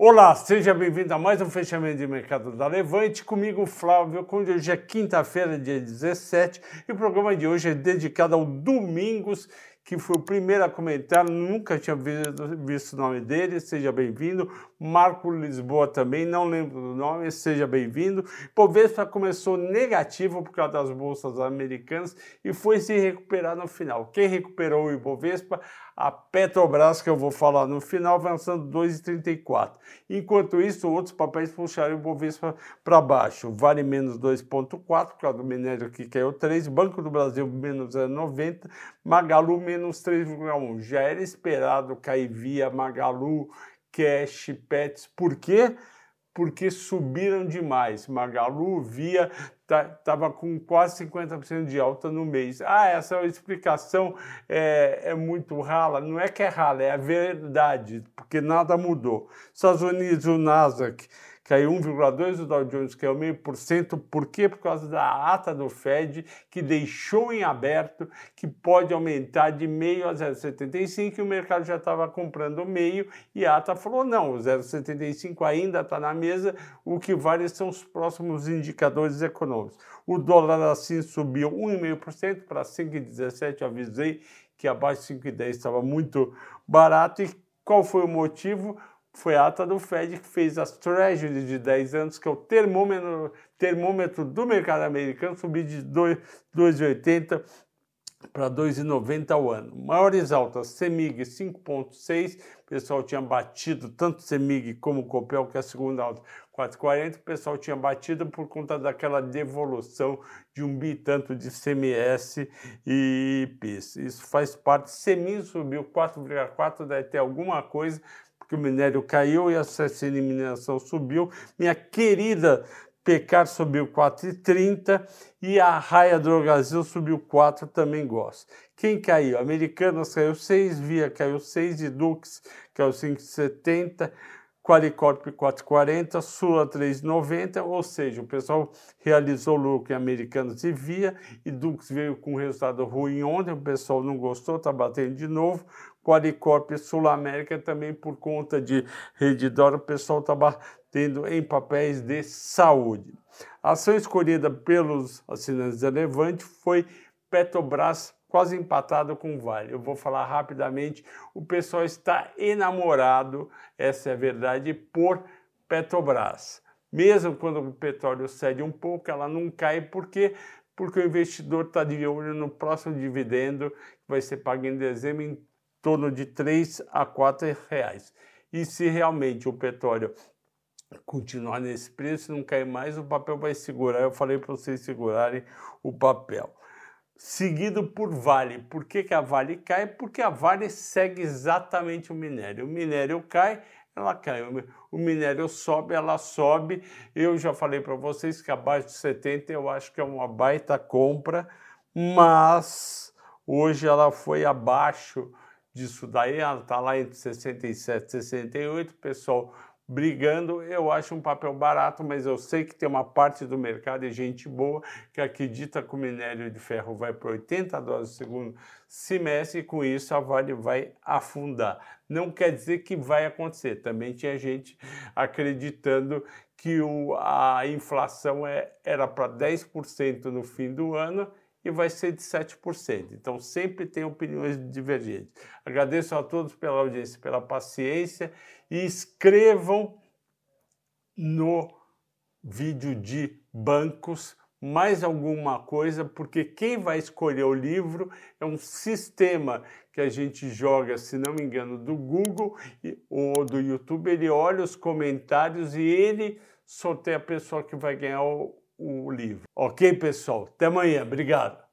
Olá, seja bem-vindo a mais um fechamento de mercado da Levante. Comigo, Flávio, hoje é quinta-feira, dia 17, e o programa de hoje é dedicado ao Domingos, que foi o primeiro a comentar, nunca tinha visto o nome dele, seja bem-vindo. Marco Lisboa também, não lembro do nome, seja bem-vindo. Bovespa começou negativo por causa das bolsas americanas e foi se recuperar no final. Quem recuperou o Ibovespa? A Petrobras, que eu vou falar no final, avançando 2,34. Enquanto isso, outros papéis puxaram o Ibovespa para baixo. Vale menos 2,4 por causa do minério que caiu 3, Banco do Brasil menos 0,90, Magalu menos 3,1. Já era esperado cair via Magalu, Cash, Pets. Por quê? Porque subiram demais. Magalu, Via, estava tá, com quase 50% de alta no mês. Ah, essa explicação é, é, muito rala. Não é que é rala, é a verdade, porque nada mudou. Estados Unidos, o Nasdaq caiu 1,2%, o Dow Jones caiu 0,5%. Por quê? Por causa da ata do Fed, que deixou em aberto que pode aumentar de meio a 0,75 e o mercado já estava comprando meio e a ata falou não, o 0,75 ainda está na mesa, o que vale são os próximos indicadores econômicos. O dólar assim subiu 1,5% para 5,17, avisei que abaixo de 5,10 estava muito barato e qual foi o motivo? Foi a ata do Fed que fez as Treasuries de 10 anos, que é o termômetro, termômetro do mercado americano, subir de 2,80 para 2,90 ao ano. Maiores altas, CEMIG 5,6, o pessoal tinha batido tanto CEMIG como Copel, que é a segunda alta, 4,40, o pessoal tinha batido por conta daquela devolução de um bi tanto de CMS e PIS. Isso faz parte, CEMIG subiu 4,4, deve ter alguma coisa, porque o minério caiu e a mineração subiu. Minha querida Pecar subiu 4,30 e a Raia Drogazil subiu 4, também gosto. Quem caiu? Americanas caiu 6, Via caiu 6 e Dux caiu 5,70. Qualicorp 4,40, Sula 3,90, ou seja, o pessoal realizou lucro em Americanas e Via, e Dux veio com resultado ruim ontem, o pessoal não gostou, está batendo de novo. Qualicorp Sul América também por conta de Redditor, o pessoal está batendo em papéis de saúde. A ação escolhida pelos assinantes da Levante foi Petrobras quase empatado com o Vale. Eu vou falar rapidamente. O pessoal está enamorado, essa é a verdade, por Petrobras. Mesmo quando o petróleo cede um pouco, ela não cai, por quê? Porque o investidor está de olho no próximo dividendo, que vai ser pago em dezembro, em torno de 3 a 4 reais. E se realmente o petróleo continuar nesse preço, não cair mais, o papel vai segurar. Eu falei para vocês segurarem o papel seguido por Vale. Por que, que a Vale cai? Porque a Vale segue exatamente o minério. O minério cai, ela cai. O minério sobe, ela sobe. Eu já falei para vocês que abaixo de 70 eu acho que é uma baita compra, mas hoje ela foi abaixo disso daí, ela está lá entre 67 e 68, pessoal brigando, eu acho um papel barato, mas eu sei que tem uma parte do mercado e gente boa que acredita que o minério de ferro vai para 80 dólares no segundo semestre e com isso a Vale vai afundar. Não quer dizer que vai acontecer, também tinha gente acreditando que o, a inflação é, era para 10% no fim do ano e vai ser de 7%. Então sempre tem opiniões divergentes. Agradeço a todos pela audiência, pela paciência e escrevam no vídeo de bancos mais alguma coisa, porque quem vai escolher o livro é um sistema que a gente joga, se não me engano, do Google ou do YouTube. Ele olha os comentários e ele sorteia a pessoa que vai ganhar o, o livro. Ok, pessoal? Até amanhã. Obrigado.